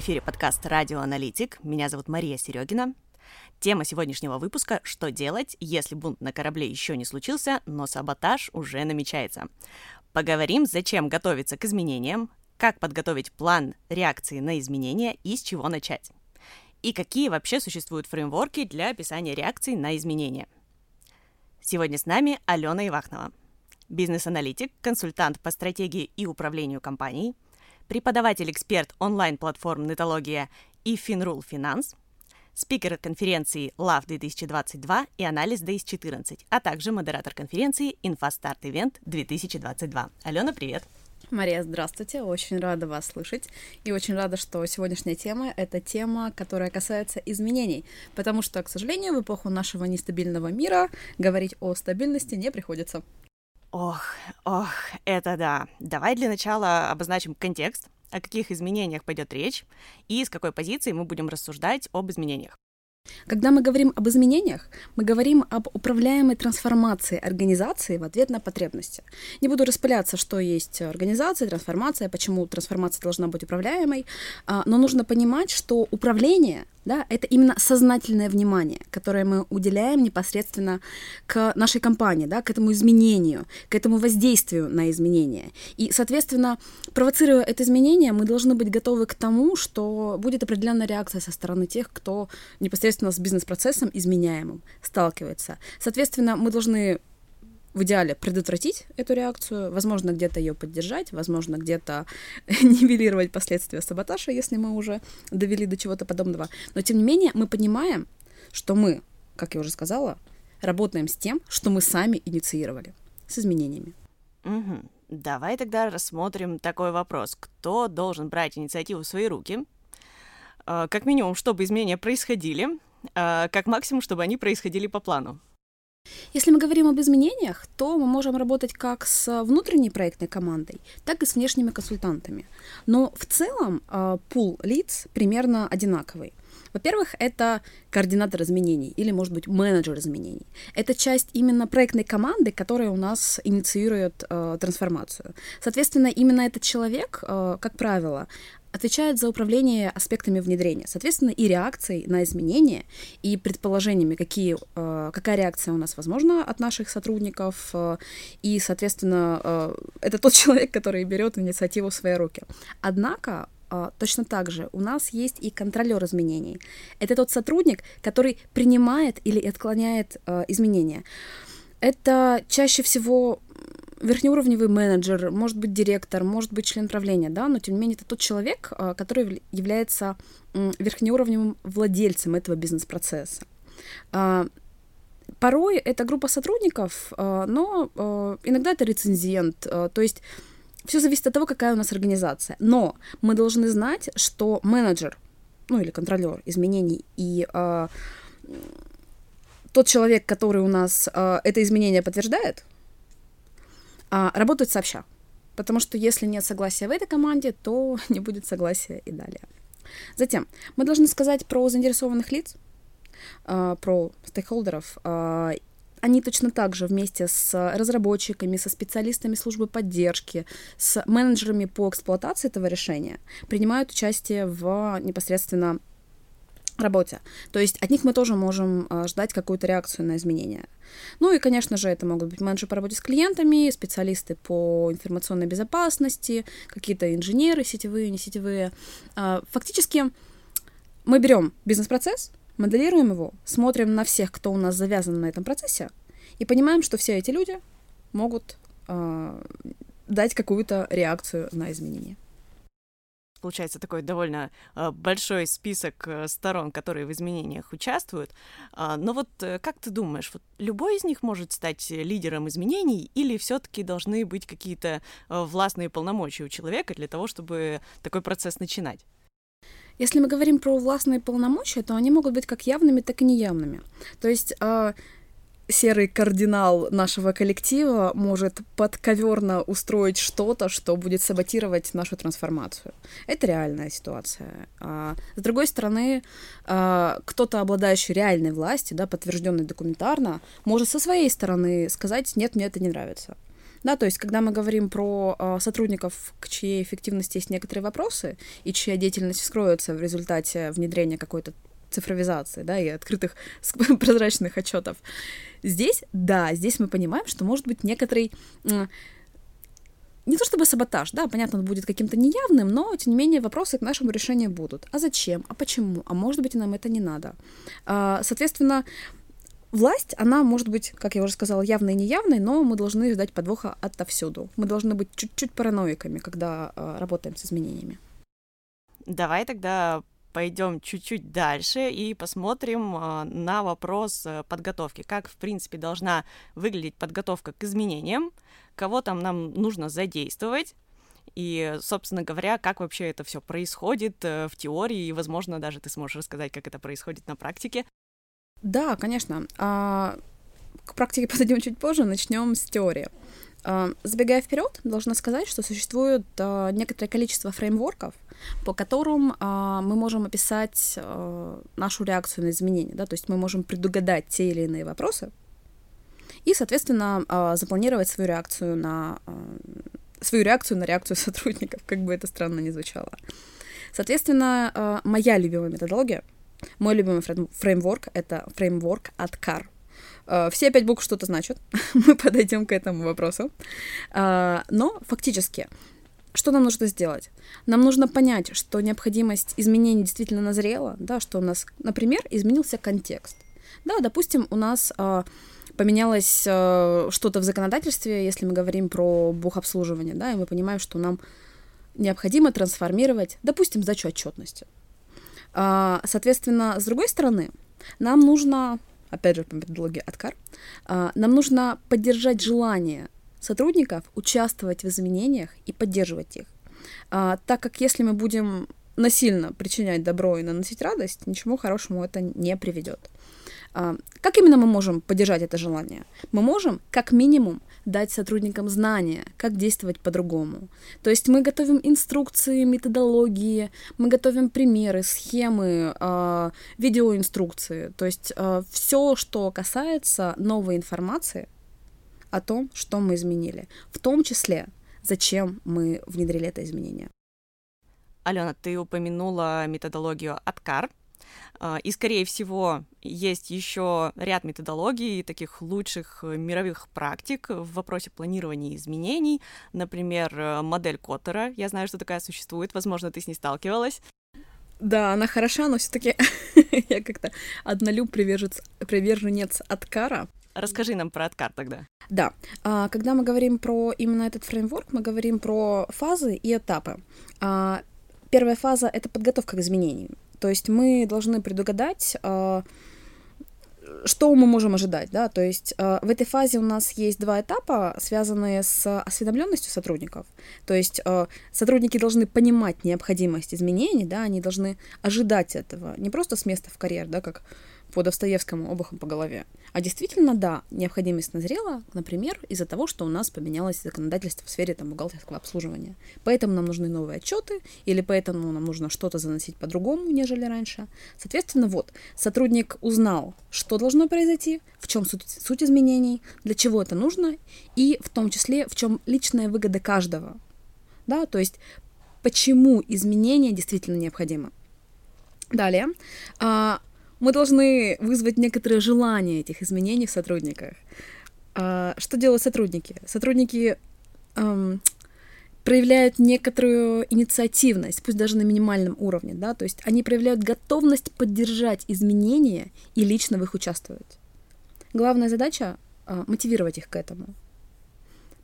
эфире подкаст «Радио Аналитик». Меня зовут Мария Серегина. Тема сегодняшнего выпуска «Что делать, если бунт на корабле еще не случился, но саботаж уже намечается?» Поговорим, зачем готовиться к изменениям, как подготовить план реакции на изменения и с чего начать. И какие вообще существуют фреймворки для описания реакций на изменения. Сегодня с нами Алена Ивахнова, бизнес-аналитик, консультант по стратегии и управлению компанией – преподаватель-эксперт онлайн-платформ «Нетология» и «Финрул Финанс», спикер конференции ЛАФ 2022 и Analyst Days-14, а также модератор конференции «Инфостарт Event 2022». Алена, привет! Мария, здравствуйте, очень рада вас слышать и очень рада, что сегодняшняя тема — это тема, которая касается изменений, потому что, к сожалению, в эпоху нашего нестабильного мира говорить о стабильности не приходится. Ох, ох, это да. Давай для начала обозначим контекст, о каких изменениях пойдет речь и с какой позиции мы будем рассуждать об изменениях. Когда мы говорим об изменениях, мы говорим об управляемой трансформации организации в ответ на потребности. Не буду распыляться, что есть организация, трансформация, почему трансформация должна быть управляемой, а, но нужно понимать, что управление да, это именно сознательное внимание, которое мы уделяем непосредственно к нашей компании, да, к этому изменению, к этому воздействию на изменение. И, соответственно, провоцируя это изменение, мы должны быть готовы к тому, что будет определенная реакция со стороны тех, кто непосредственно с бизнес-процессом изменяемым сталкивается. Соответственно, мы должны в идеале предотвратить эту реакцию, возможно, где-то ее поддержать, возможно, где-то нивелировать последствия саботажа, если мы уже довели до чего-то подобного. Но, тем не менее, мы понимаем, что мы, как я уже сказала, работаем с тем, что мы сами инициировали, с изменениями. Угу. Давай тогда рассмотрим такой вопрос. Кто должен брать инициативу в свои руки? А, как минимум, чтобы изменения происходили, а, как максимум, чтобы они происходили по плану. Если мы говорим об изменениях, то мы можем работать как с внутренней проектной командой, так и с внешними консультантами. Но в целом э, пул лиц примерно одинаковый. Во-первых, это координатор изменений или, может быть, менеджер изменений. Это часть именно проектной команды, которая у нас инициирует э, трансформацию. Соответственно, именно этот человек, э, как правило, отвечает за управление аспектами внедрения, соответственно, и реакцией на изменения, и предположениями, какие, э, какая реакция у нас возможна от наших сотрудников, э, и, соответственно, э, это тот человек, который берет инициативу в свои руки. Однако точно так же у нас есть и контролер изменений. Это тот сотрудник, который принимает или отклоняет изменения. Это чаще всего верхнеуровневый менеджер, может быть директор, может быть член правления, да, но тем не менее это тот человек, а, который является верхнеуровневым владельцем этого бизнес-процесса. А, порой это группа сотрудников, а, но иногда это рецензент, то есть все зависит от того, какая у нас организация. Но мы должны знать, что менеджер, ну или контролер изменений и тот человек, который у нас это изменение подтверждает, а, работают сообща. Потому что если нет согласия в этой команде, то не будет согласия и далее. Затем мы должны сказать про заинтересованных лиц, а, про стейкхолдеров. А, они точно так же вместе с разработчиками, со специалистами службы поддержки, с менеджерами по эксплуатации этого решения принимают участие в непосредственно работе. То есть от них мы тоже можем э, ждать какую-то реакцию на изменения. Ну и, конечно же, это могут быть менеджеры по работе с клиентами, специалисты по информационной безопасности, какие-то инженеры сетевые, не сетевые. Э, фактически мы берем бизнес-процесс, моделируем его, смотрим на всех, кто у нас завязан на этом процессе, и понимаем, что все эти люди могут э, дать какую-то реакцию на изменения получается такой довольно э, большой список э, сторон, которые в изменениях участвуют. А, но вот э, как ты думаешь, вот любой из них может стать лидером изменений или все-таки должны быть какие-то властные полномочия у человека для того, чтобы такой процесс начинать? Если мы говорим про властные полномочия, то они могут быть как явными, так и неявными. То есть а, серый кардинал нашего коллектива может подковерно устроить что-то, что будет саботировать нашу трансформацию. Это реальная ситуация. А, с другой стороны, а, кто-то, обладающий реальной властью, да, подтвержденной документарно, может со своей стороны сказать, нет, мне это не нравится. Да, то есть, когда мы говорим про э, сотрудников, к чьей эффективности есть некоторые вопросы, и чья деятельность вскроется в результате внедрения какой-то цифровизации, да, и открытых прозрачных отчетов. Здесь, да, здесь мы понимаем, что может быть некоторый не то чтобы саботаж, да, понятно, он будет каким-то неявным, но, тем не менее, вопросы к нашему решению будут. А зачем? А почему? А может быть, нам это не надо? А, соответственно, власть, она может быть, как я уже сказала, явной и неявной, но мы должны ждать подвоха отовсюду. Мы должны быть чуть-чуть параноиками, когда а, работаем с изменениями. Давай тогда пойдем чуть-чуть дальше и посмотрим э, на вопрос э, подготовки. Как, в принципе, должна выглядеть подготовка к изменениям, кого там нам нужно задействовать, и, собственно говоря, как вообще это все происходит э, в теории, и, возможно, даже ты сможешь рассказать, как это происходит на практике. Да, конечно. А, к практике подойдем чуть позже, начнем с теории. А, забегая вперед, должна сказать, что существует а, некоторое количество фреймворков, по которым а, мы можем описать а, нашу реакцию на изменения. Да? То есть мы можем предугадать те или иные вопросы и, соответственно, а, запланировать свою реакцию на а, свою реакцию на реакцию сотрудников, как бы это странно ни звучало. Соответственно, а, моя любимая методология, мой любимый фреймворк — это фреймворк от CAR. А, все пять букв что-то значат, мы подойдем к этому вопросу. А, но фактически что нам нужно сделать? Нам нужно понять, что необходимость изменений действительно назрела, да, что у нас, например, изменился контекст. Да, допустим, у нас э, поменялось э, что-то в законодательстве, если мы говорим про бухобслуживание, да, и мы понимаем, что нам необходимо трансформировать, допустим, сдачу отчетности. Э, соответственно, с другой стороны, нам нужно, опять же, по методологии Откар, э, нам нужно поддержать желание сотрудников участвовать в изменениях и поддерживать их. А, так как если мы будем насильно причинять добро и наносить радость, ничему хорошему это не приведет. А, как именно мы можем поддержать это желание? Мы можем, как минимум, дать сотрудникам знания, как действовать по-другому. То есть мы готовим инструкции, методологии, мы готовим примеры, схемы, э, видеоинструкции. То есть э, все, что касается новой информации, о том, что мы изменили, в том числе, зачем мы внедрили это изменение. Алена, ты упомянула методологию Откар, а, и, скорее всего, есть еще ряд методологий, таких лучших мировых практик в вопросе планирования изменений. Например, модель Коттера. Я знаю, что такая существует. Возможно, ты с ней сталкивалась. Да, она хороша, но все-таки я как-то однолюб приверженец, приверженец Откара. Расскажи нам про откат тогда. Да, а, когда мы говорим про именно этот фреймворк, мы говорим про фазы и этапы. А, первая фаза — это подготовка к изменениям. То есть мы должны предугадать, а, что мы можем ожидать, да, то есть в этой фазе у нас есть два этапа, связанные с осведомленностью сотрудников. То есть сотрудники должны понимать необходимость изменений, да, они должны ожидать этого, не просто с места в карьер, да, как по Достоевскому обухом по голове. А действительно, да, необходимость назрела, например, из-за того, что у нас поменялось законодательство в сфере там, бухгалтерского обслуживания. Поэтому нам нужны новые отчеты, или поэтому нам нужно что-то заносить по-другому, нежели раньше. Соответственно, вот, сотрудник узнал, что должно произойти, в чем суть, суть изменений, для чего это нужно, и в том числе, в чем личная выгода каждого. Да, то есть, почему изменения действительно необходимы. Далее, а, мы должны вызвать некоторое желание этих изменений в сотрудниках. А, что делают сотрудники? Сотрудники эм, проявляют некоторую инициативность, пусть даже на минимальном уровне, да, то есть они проявляют готовность поддержать изменения и лично в их участвовать. Главная задача э, мотивировать их к этому.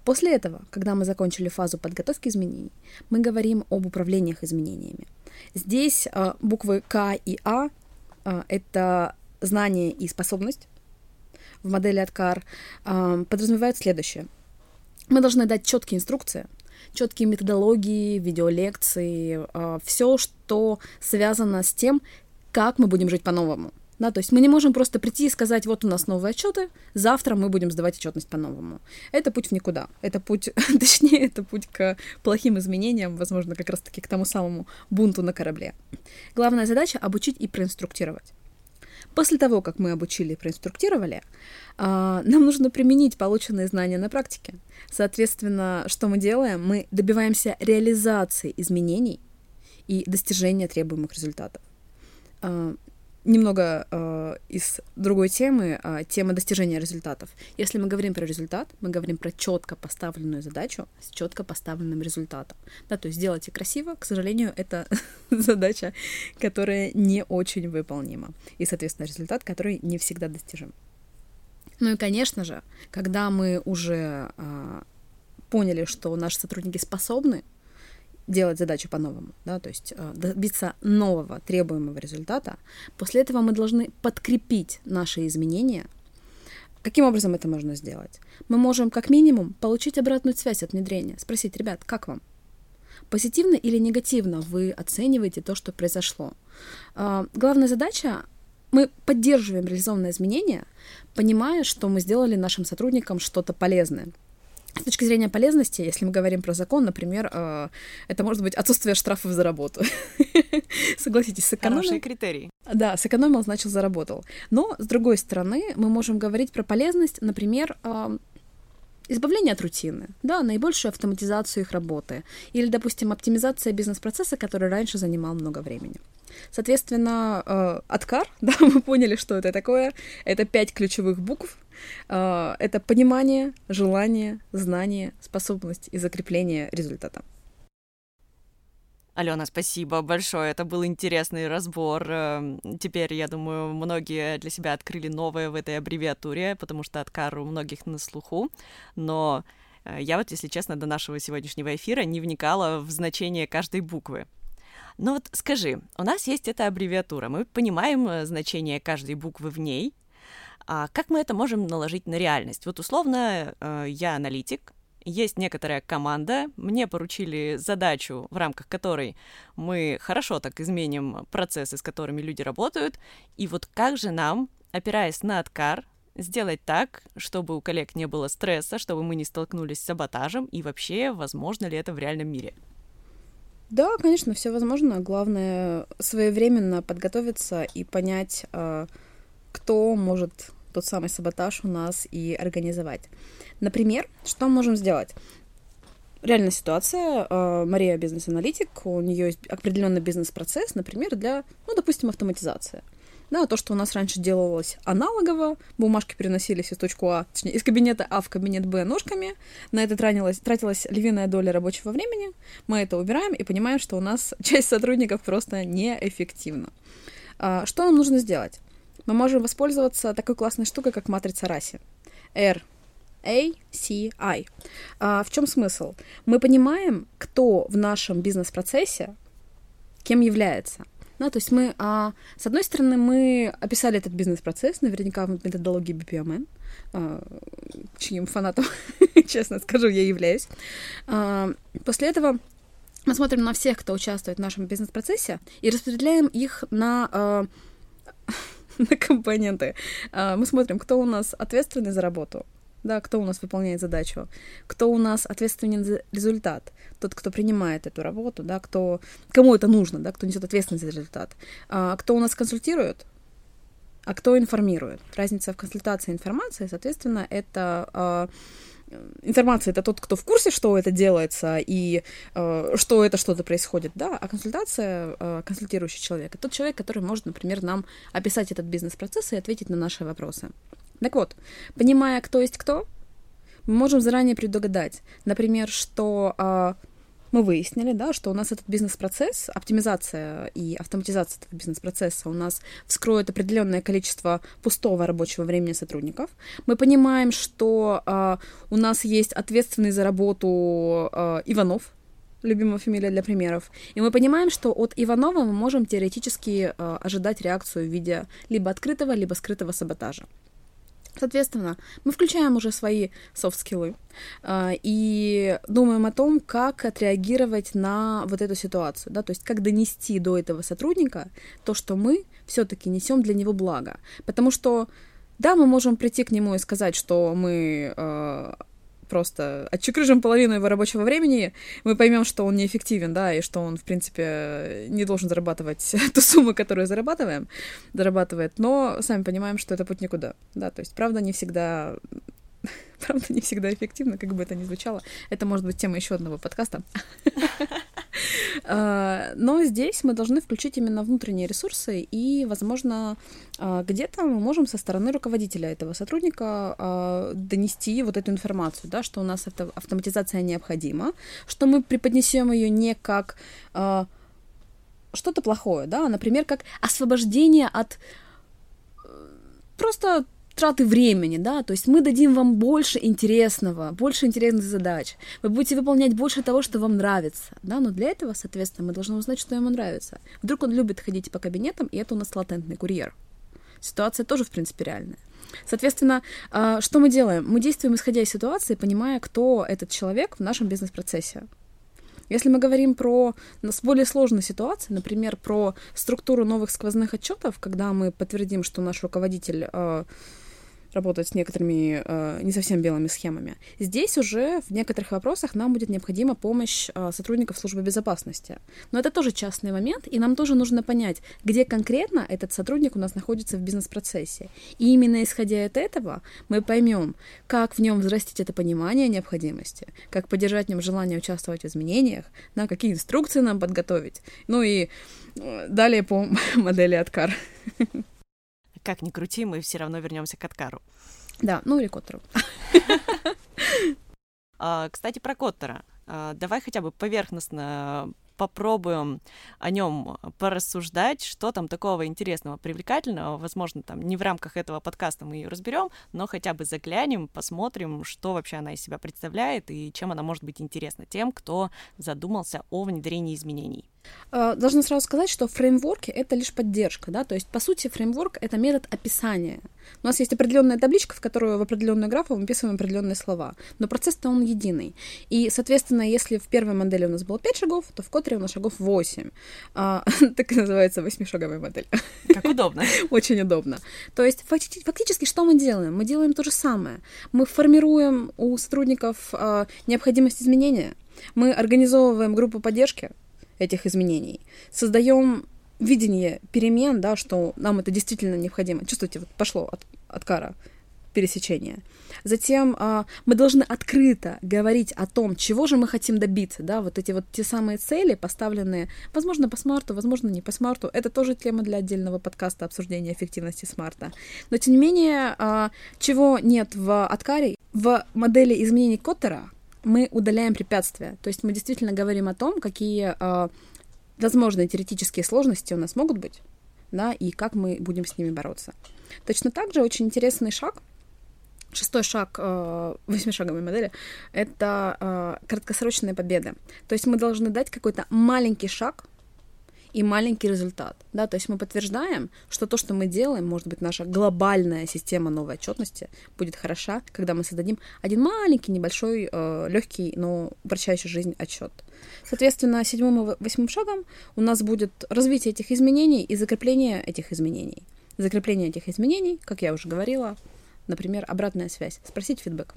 После этого, когда мы закончили фазу подготовки изменений, мы говорим об управлениях изменениями. Здесь э, буквы К и А это знание и способность в модели Откар а, подразумевает следующее. Мы должны дать четкие инструкции, четкие методологии, видеолекции, а, все, что связано с тем, как мы будем жить по-новому. Да, то есть мы не можем просто прийти и сказать, вот у нас новые отчеты, завтра мы будем сдавать отчетность по-новому. Это путь в никуда. Это путь, точнее, это путь к плохим изменениям, возможно, как раз-таки к тому самому бунту на корабле. Главная задача — обучить и проинструктировать. После того, как мы обучили и проинструктировали, а, нам нужно применить полученные знания на практике. Соответственно, что мы делаем? Мы добиваемся реализации изменений и достижения требуемых результатов. Немного э, из другой темы, э, темы достижения результатов. Если мы говорим про результат, мы говорим про четко поставленную задачу с четко поставленным результатом. Да, то есть сделать и красиво, к сожалению, это задача, которая не очень выполнима. И, соответственно, результат, который не всегда достижим. Ну и, конечно же, когда мы уже э, поняли, что наши сотрудники способны делать задачу по-новому, да, то есть э, добиться нового требуемого результата. После этого мы должны подкрепить наши изменения. Каким образом это можно сделать? Мы можем как минимум получить обратную связь от внедрения, спросить, ребят, как вам? Позитивно или негативно вы оцениваете то, что произошло? Э, главная задача мы поддерживаем реализованные изменения, понимая, что мы сделали нашим сотрудникам что-то полезное. С точки зрения полезности, если мы говорим про закон, например, э, это может быть отсутствие штрафов за работу. Согласитесь, сэкономил... Хороший критерий. Да, сэкономил, значит, заработал. Но, с другой стороны, мы можем говорить про полезность, например, э, избавление от рутины, да, наибольшую автоматизацию их работы, или, допустим, оптимизация бизнес-процесса, который раньше занимал много времени. Соответственно, э, откар, да, мы поняли, что это такое. Это пять ключевых букв. Э, это понимание, желание, знание, способность и закрепление результата. Алена, спасибо большое. Это был интересный разбор. Эм, теперь, я думаю, многие для себя открыли новое в этой аббревиатуре, потому что откар у многих на слуху. Но э, я вот, если честно, до нашего сегодняшнего эфира не вникала в значение каждой буквы. Но вот скажи, у нас есть эта аббревиатура, мы понимаем э, значение каждой буквы в ней, а как мы это можем наложить на реальность? Вот условно, э, я аналитик, есть некоторая команда, мне поручили задачу, в рамках которой мы хорошо так изменим процессы, с которыми люди работают, и вот как же нам, опираясь на откар, сделать так, чтобы у коллег не было стресса, чтобы мы не столкнулись с саботажем, и вообще, возможно ли это в реальном мире? Да, конечно, все возможно. Главное своевременно подготовиться и понять, а, кто может тот самый саботаж у нас и организовать. Например, что мы можем сделать? Реальная ситуация. А, Мария бизнес-аналитик, у нее есть определенный бизнес-процесс, например, для, ну, допустим, автоматизации. Да, то, что у нас раньше делалось аналогово, бумажки переносились из точки А, точнее, из кабинета А в кабинет Б ножками, на это тратилась, тратилась львиная доля рабочего времени, мы это убираем и понимаем, что у нас часть сотрудников просто неэффективна. А, что нам нужно сделать? Мы можем воспользоваться такой классной штукой, как матрица Раси. R, A, C, I. А, в чем смысл? Мы понимаем, кто в нашем бизнес-процессе кем является – да, то есть мы, а, с одной стороны, мы описали этот бизнес-процесс, наверняка в методологии BPMN, а, чьим фанатом, честно скажу, я являюсь. А, после этого мы смотрим на всех, кто участвует в нашем бизнес-процессе, и распределяем их на, а, на компоненты. А, мы смотрим, кто у нас ответственный за работу, да, кто у нас выполняет задачу, кто у нас ответственен за результат, тот, кто принимает эту работу, да, кто, кому это нужно, да, кто несет ответственность за результат, а, кто у нас консультирует, а кто информирует. Разница в консультации и информации, соответственно, это а, информация это тот, кто в курсе, что это делается и э, что это что-то происходит, да, а консультация, э, консультирующий человек, это тот человек, который может, например, нам описать этот бизнес-процесс и ответить на наши вопросы. Так вот, понимая, кто есть кто, мы можем заранее предугадать, например, что э, мы выяснили, да, что у нас этот бизнес-процесс, оптимизация и автоматизация этого бизнес-процесса у нас вскроет определенное количество пустого рабочего времени сотрудников. Мы понимаем, что э, у нас есть ответственный за работу э, Иванов, любимая фамилия для примеров. И мы понимаем, что от Иванова мы можем теоретически э, ожидать реакцию в виде либо открытого, либо скрытого саботажа. Соответственно, мы включаем уже свои софт-скиллы э, и думаем о том, как отреагировать на вот эту ситуацию, да, то есть как донести до этого сотрудника то, что мы все-таки несем для него благо. Потому что, да, мы можем прийти к нему и сказать, что мы э, просто отчекрыжим половину его рабочего времени, мы поймем, что он неэффективен, да, и что он, в принципе, не должен зарабатывать ту сумму, которую зарабатываем, зарабатывает, но сами понимаем, что это путь никуда, да, то есть, правда, не всегда правда, не всегда эффективно, как бы это ни звучало. Это может быть тема еще одного подкаста. А, но здесь мы должны включить именно внутренние ресурсы, и, возможно, а, где-то мы можем со стороны руководителя этого сотрудника а, донести вот эту информацию, да, что у нас эта автоматизация необходима, что мы преподнесем ее не как что-то плохое, да, например, как освобождение от э, просто траты времени, да, то есть мы дадим вам больше интересного, больше интересных задач, вы будете выполнять больше того, что вам нравится, да, но для этого, соответственно, мы должны узнать, что ему нравится. Вдруг он любит ходить по кабинетам, и это у нас латентный курьер. Ситуация тоже, в принципе, реальная. Соответственно, а, что мы делаем? Мы действуем исходя из ситуации, понимая, кто этот человек в нашем бизнес-процессе. Если мы говорим про более сложные ситуации, например, про структуру новых сквозных отчетов, когда мы подтвердим, что наш руководитель а, работать с некоторыми э, не совсем белыми схемами. Здесь уже в некоторых вопросах нам будет необходима помощь э, сотрудников службы безопасности. Но это тоже частный момент, и нам тоже нужно понять, где конкретно этот сотрудник у нас находится в бизнес-процессе. И именно исходя от этого мы поймем, как в нем взрастить это понимание необходимости, как поддержать в нем желание участвовать в изменениях, на какие инструкции нам подготовить. Ну и э, далее по модели Откар как ни крути, мы все равно вернемся к Откару. Да, ну или Коттеру. А, кстати, про Коттера. А, давай хотя бы поверхностно попробуем о нем порассуждать, что там такого интересного, привлекательного. Возможно, там не в рамках этого подкаста мы ее разберем, но хотя бы заглянем, посмотрим, что вообще она из себя представляет и чем она может быть интересна тем, кто задумался о внедрении изменений. Э, должна сразу сказать, что фреймворки — это лишь поддержка, да, то есть, по сути, фреймворк — это метод описания. У нас есть определенная табличка, в которую в определенную графу мы вписываем определенные слова, но процесс-то он единый. И, соответственно, если в первой модели у нас было 5 шагов, то в Котре у нас шагов 8. А, так и называется восьмишаговая модель. Как удобно. Очень удобно. То есть, фактически, что мы делаем? Мы делаем то же самое. Мы формируем у сотрудников а, необходимость изменения, мы организовываем группу поддержки, этих изменений. Создаем видение перемен, да, что нам это действительно необходимо. Чувствуете, вот пошло от, от кара пересечение. Затем а, мы должны открыто говорить о том, чего же мы хотим добиться, да, вот эти вот те самые цели, поставленные, возможно, по смарту, возможно, не по смарту. Это тоже тема для отдельного подкаста обсуждения эффективности смарта. Но, тем не менее, а, чего нет в Откаре, в модели изменений Коттера, мы удаляем препятствия. То есть мы действительно говорим о том, какие э, возможные теоретические сложности у нас могут быть, да, и как мы будем с ними бороться. Точно так же очень интересный шаг, шестой шаг э, восьмишаговой модели, это э, краткосрочные победы. То есть мы должны дать какой-то маленький шаг и маленький результат. Да? То есть мы подтверждаем, что то, что мы делаем, может быть, наша глобальная система новой отчетности будет хороша, когда мы создадим один маленький, небольшой, э, легкий, но упрощающий жизнь отчет. Соответственно, седьмым и восьмым шагом у нас будет развитие этих изменений и закрепление этих изменений. Закрепление этих изменений, как я уже говорила, например, обратная связь, спросить фидбэк.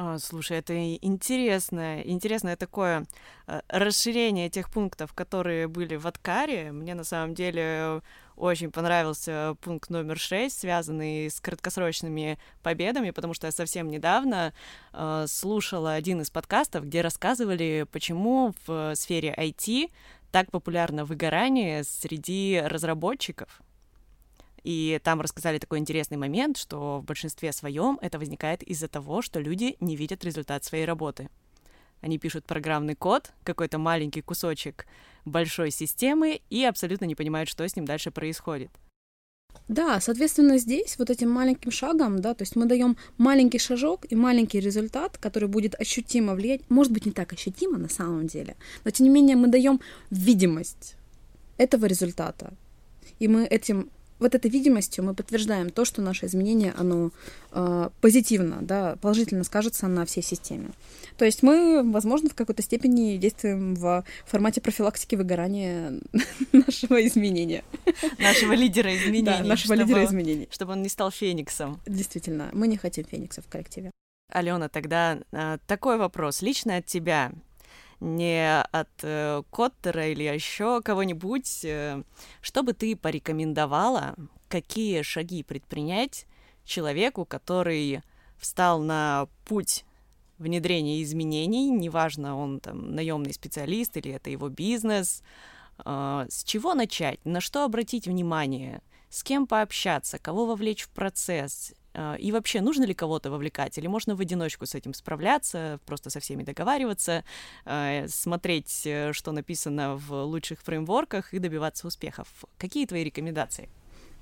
А, слушай, это интересное, интересное такое э, расширение тех пунктов, которые были в Откаре. Мне на самом деле очень понравился пункт номер шесть, связанный с краткосрочными победами, потому что я совсем недавно э, слушала один из подкастов, где рассказывали, почему в сфере IT так популярно выгорание среди разработчиков. И там рассказали такой интересный момент, что в большинстве своем это возникает из-за того, что люди не видят результат своей работы. Они пишут программный код, какой-то маленький кусочек большой системы и абсолютно не понимают, что с ним дальше происходит. Да, соответственно, здесь вот этим маленьким шагом, да, то есть мы даем маленький шажок и маленький результат, который будет ощутимо влиять, может быть, не так ощутимо на самом деле, но тем не менее мы даем видимость этого результата. И мы этим вот этой видимостью мы подтверждаем то, что наше изменение, оно э, позитивно, да, положительно скажется на всей системе. То есть мы, возможно, в какой-то степени действуем в формате профилактики выгорания нашего изменения. Нашего лидера изменений. Да, нашего лидера изменений. Чтобы он не стал фениксом. Действительно, мы не хотим фениксов в коллективе. Алена, тогда э, такой вопрос лично от тебя, не от э, Коттера или еще кого-нибудь. Э, что бы ты порекомендовала, какие шаги предпринять человеку, который встал на путь внедрения изменений, неважно, он там наемный специалист или это его бизнес, э, с чего начать, на что обратить внимание, с кем пообщаться, кого вовлечь в процесс, и вообще, нужно ли кого-то вовлекать, или можно в одиночку с этим справляться, просто со всеми договариваться, а, смотреть, э, что написано в лучших фреймворках и добиваться успехов. Какие твои рекомендации?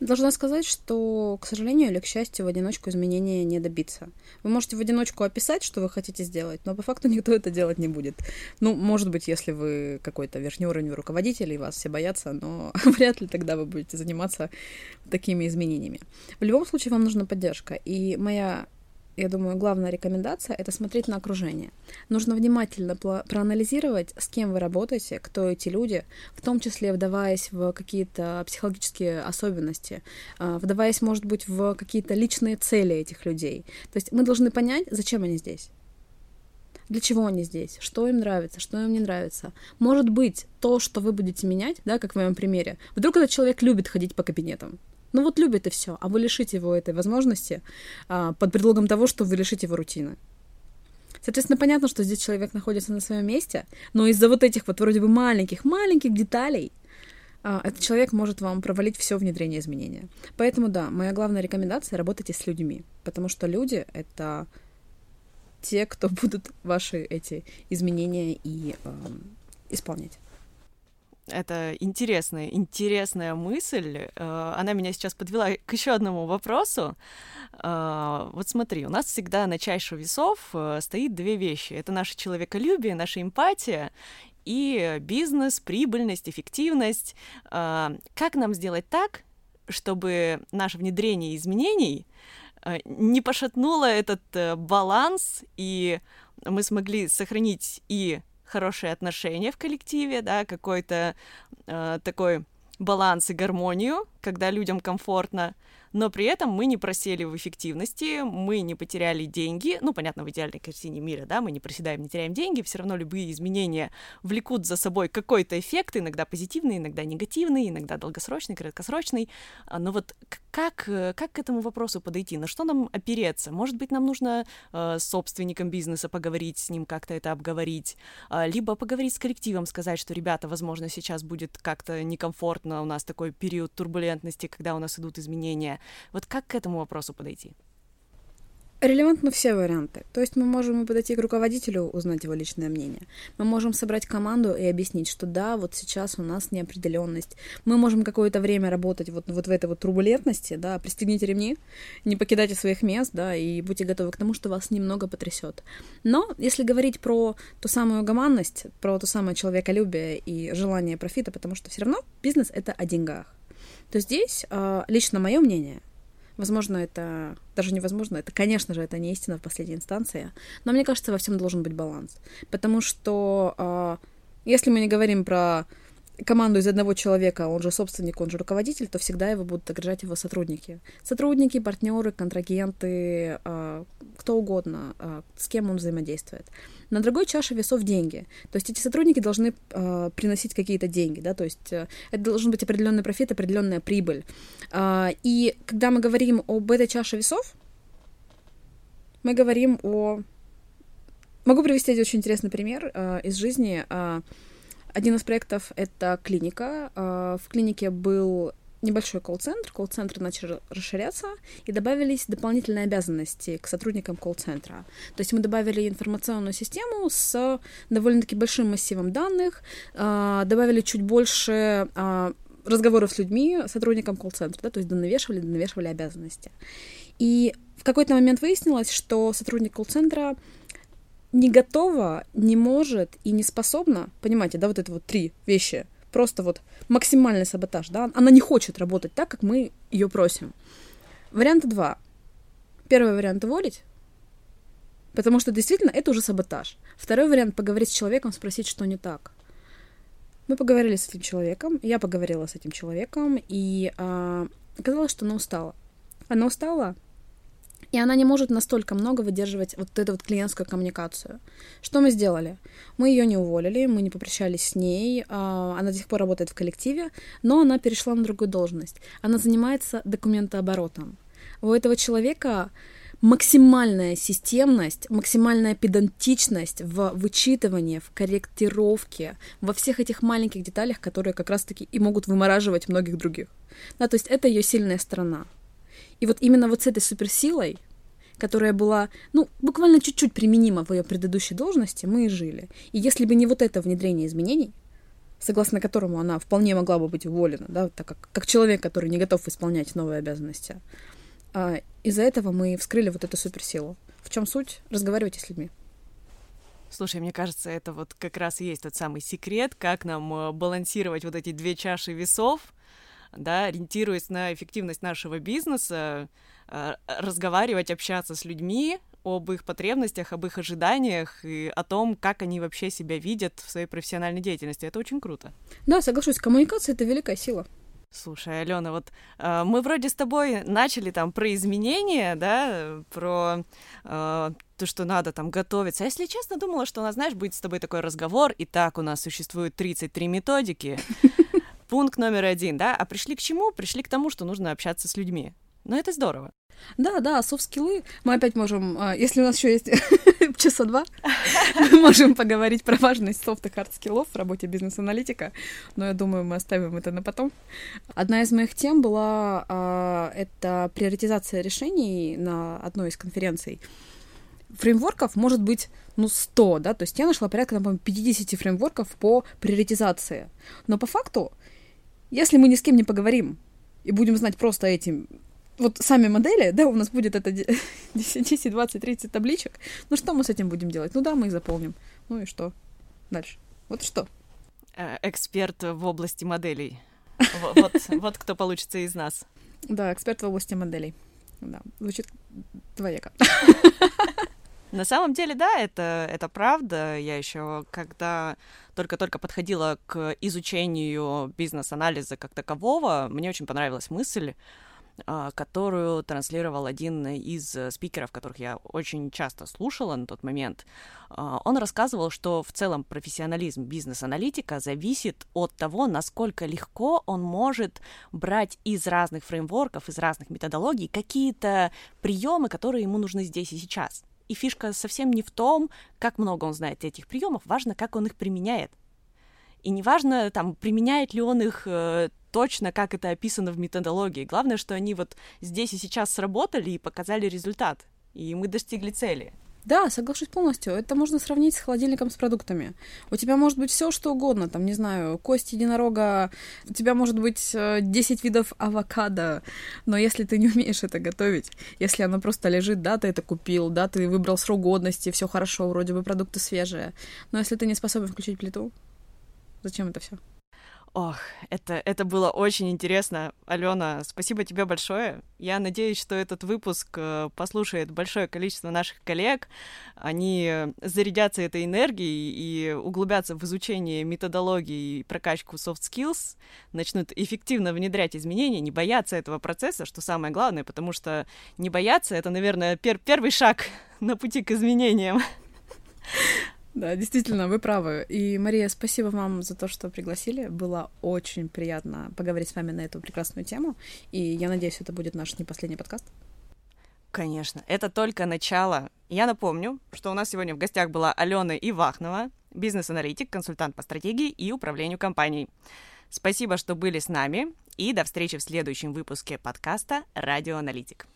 Должна сказать, что, к сожалению или к счастью, в одиночку изменения не добиться. Вы можете в одиночку описать, что вы хотите сделать, но по факту никто это делать не будет. Ну, может быть, если вы какой-то верхний уровень руководитель, и вас все боятся, но вряд ли тогда вы будете заниматься такими изменениями. В любом случае, вам нужна поддержка. И моя я думаю, главная рекомендация — это смотреть на окружение. Нужно внимательно проанализировать, с кем вы работаете, кто эти люди, в том числе вдаваясь в какие-то психологические особенности, а, вдаваясь, может быть, в какие-то личные цели этих людей. То есть мы должны понять, зачем они здесь. Для чего они здесь? Что им нравится? Что им не нравится? Может быть, то, что вы будете менять, да, как в моем примере, вдруг этот человек любит ходить по кабинетам. Ну вот любит и все, а вы лишите его этой возможности а, под предлогом того, что вы лишите его рутины. Соответственно, понятно, что здесь человек находится на своем месте, но из-за вот этих вот вроде бы маленьких-маленьких деталей а, этот человек может вам провалить все внедрение изменения. Поэтому да, моя главная рекомендация — работайте с людьми, потому что люди — это те, кто будут ваши эти изменения и э, исполнять. Это интересная, интересная мысль. Э, она меня сейчас подвела к еще одному вопросу. Э, вот смотри, у нас всегда на чаше весов э, стоит две вещи. Это наше человеколюбие, наша эмпатия и бизнес, прибыльность, эффективность. Как нам сделать так, чтобы наше внедрение изменений не пошатнуло этот баланс, и мы смогли сохранить и хорошие отношения в коллективе, да, какой-то э, такой баланс и гармонию, когда людям комфортно, но при этом мы не просели в эффективности, мы не потеряли деньги, ну, понятно, в идеальной картине мира, да, мы не проседаем, не теряем деньги, все равно любые изменения влекут за собой какой-то эффект, иногда позитивный, иногда негативный, иногда долгосрочный, краткосрочный, а, но вот как, как к этому вопросу подойти, на что нам опереться? Может быть, нам нужно э, с собственником бизнеса поговорить, с ним как-то это обговорить, э, либо поговорить с коллективом, сказать, что, ребята, возможно, сейчас будет как-то некомфортно, у нас такой период турбулентности, когда у нас идут изменения, вот как к этому вопросу подойти? Релевантны все варианты. То есть мы можем подойти к руководителю, узнать его личное мнение. Мы можем собрать команду и объяснить, что да, вот сейчас у нас неопределенность. Мы можем какое-то время работать вот, вот в этой вот турбулентности, да, пристегните ремни, не покидайте своих мест, да, и будьте готовы к тому, что вас немного потрясет. Но если говорить про ту самую гуманность, про то самое человеколюбие и желание профита, потому что все равно бизнес — это о деньгах то здесь а, лично мое мнение, возможно, это даже невозможно, это, конечно же, это не истина в последней инстанции, но мне кажется, во всем должен быть баланс, потому что а, если мы не говорим про команду из одного человека, он же собственник, он же руководитель, то всегда его будут окружать его сотрудники. Сотрудники, партнеры, контрагенты, э, кто угодно, э, с кем он взаимодействует. На другой чаше весов деньги. То есть эти сотрудники должны э, приносить какие-то деньги, да, то есть э, это должен быть определенный профит, определенная прибыль. И когда мы говорим об этой чаше весов, мы говорим о... Могу привести очень интересный пример из жизни. Один из проектов — это клиника. А, в клинике был небольшой колл-центр, колл-центр начал расширяться, и добавились дополнительные обязанности к сотрудникам колл-центра. То есть мы добавили информационную систему с довольно-таки большим массивом данных, а, добавили чуть больше а, разговоров с людьми, сотрудникам колл-центра, да, то есть донавешивали, донавешивали обязанности. И в какой-то момент выяснилось, что сотрудник колл-центра не готова, не может и не способна, понимаете, да, вот это вот три вещи, просто вот максимальный саботаж, да, она не хочет работать так, как мы ее просим. Варианта два. Первый вариант — уволить, потому что действительно это уже саботаж. Второй вариант — поговорить с человеком, спросить, что не так. Мы поговорили с этим человеком, я поговорила с этим человеком, и а, оказалось, что она устала. Она устала И она не может настолько много выдерживать вот эту вот клиентскую коммуникацию. Что мы сделали? Мы ее не уволили, мы не попрощались с ней, а, она до сих пор работает в коллективе, но она перешла на другую должность. Она занимается документооборотом. У этого человека максимальная системность, максимальная педантичность в вычитывании, в корректировке, во всех этих маленьких деталях, которые как раз-таки и могут вымораживать многих других. Да, то есть это ее сильная сторона. И вот именно вот с этой суперсилой, которая была, ну, буквально чуть-чуть применима в ее предыдущей должности, мы и жили. И если бы не вот это внедрение изменений, согласно которому она вполне могла бы быть уволена, да, так как, как человек, который не готов исполнять новые обязанности, а, из-за этого мы вскрыли вот эту суперсилу. В чем суть? Разговаривайте с людьми. Слушай, мне кажется, это вот как раз и есть тот самый секрет, как нам э, балансировать вот эти две чаши весов, да, ориентируясь на эффективность нашего бизнеса, э, разговаривать, общаться с людьми об их потребностях, об их ожиданиях и о том, как они вообще себя видят в своей профессиональной деятельности. Это очень круто. Да, соглашусь, коммуникация — это великая сила. Слушай, Алена, вот э, мы вроде с тобой начали там про изменения, да, про э, то, что надо там готовиться. А если честно, думала, что у нас, знаешь, будет с тобой такой разговор, и так у нас существует 33 методики, пункт номер один, да, а пришли к чему? Пришли к тому, что нужно общаться с людьми. Но это здорово. Да, да, soft skill ы. Мы опять можем, а, если у нас еще есть часа два, мы можем поговорить про важность софт и hard skill ов в работе бизнес-аналитика, но я думаю, мы оставим это на потом. Одна из моих тем была а, это приоритизация решений на одной из конференций. Фреймворков может быть, ну, 100, да, то есть я нашла порядка, например, 50 фреймворков по приоритизации. Но по факту если мы ни с кем не поговорим и будем знать просто этим, вот сами модели, да, у нас будет это 10, 20, 30 табличек, ну что мы с этим будем делать? Ну да, мы их заполним. Ну и что? Дальше. Вот что? Э, эксперт в области моделей. Вот, вот кто получится из нас. Да, эксперт в области моделей. Да, звучит двояко. На самом деле, да, это, это правда. Я еще, когда только-только подходила к изучению бизнес-анализа как такового, мне очень понравилась мысль, а, которую транслировал один из спикеров, которых я очень часто слушала на тот момент. А, он рассказывал, что в целом профессионализм бизнес-аналитика зависит от того, насколько легко он может брать из разных фреймворков, из разных методологий какие-то приемы, которые ему нужны здесь и сейчас. И фишка совсем не в том, как много он знает этих приемов, важно, как он их применяет. И неважно, там, применяет ли он их э, точно, как это описано в методологии. Главное, что они вот здесь и сейчас сработали и показали результат. И мы достигли цели. Да, соглашусь полностью. Это можно сравнить с холодильником с продуктами. У тебя может быть все, что угодно. Там, не знаю, кость единорога, у тебя может быть 10 э, видов авокадо. Но если ты не умеешь это готовить, если оно просто лежит, да, ты это купил, да, ты выбрал срок годности, все хорошо, вроде бы продукты свежие. Но если ты не способен включить плиту, зачем это все? Ох, это, это было очень интересно. Алена, спасибо тебе большое. Я надеюсь, что этот выпуск э, послушает большое количество наших коллег. Они зарядятся этой энергией и углубятся в изучение методологии и прокачку soft skills, начнут эффективно внедрять изменения, не бояться этого процесса, что самое главное, потому что не бояться — это, наверное, пер первый шаг на пути к изменениям. Да, действительно, вы правы. И, Мария, спасибо вам за то, что пригласили. Было очень приятно поговорить с вами на эту прекрасную тему. И я надеюсь, это будет наш не последний подкаст. Конечно, это только начало. Я напомню, что у нас сегодня в гостях была Алена Ивахнова, бизнес-аналитик, консультант по стратегии и управлению компанией. Спасибо, что были с нами, и до встречи в следующем выпуске подкаста «Радиоаналитик».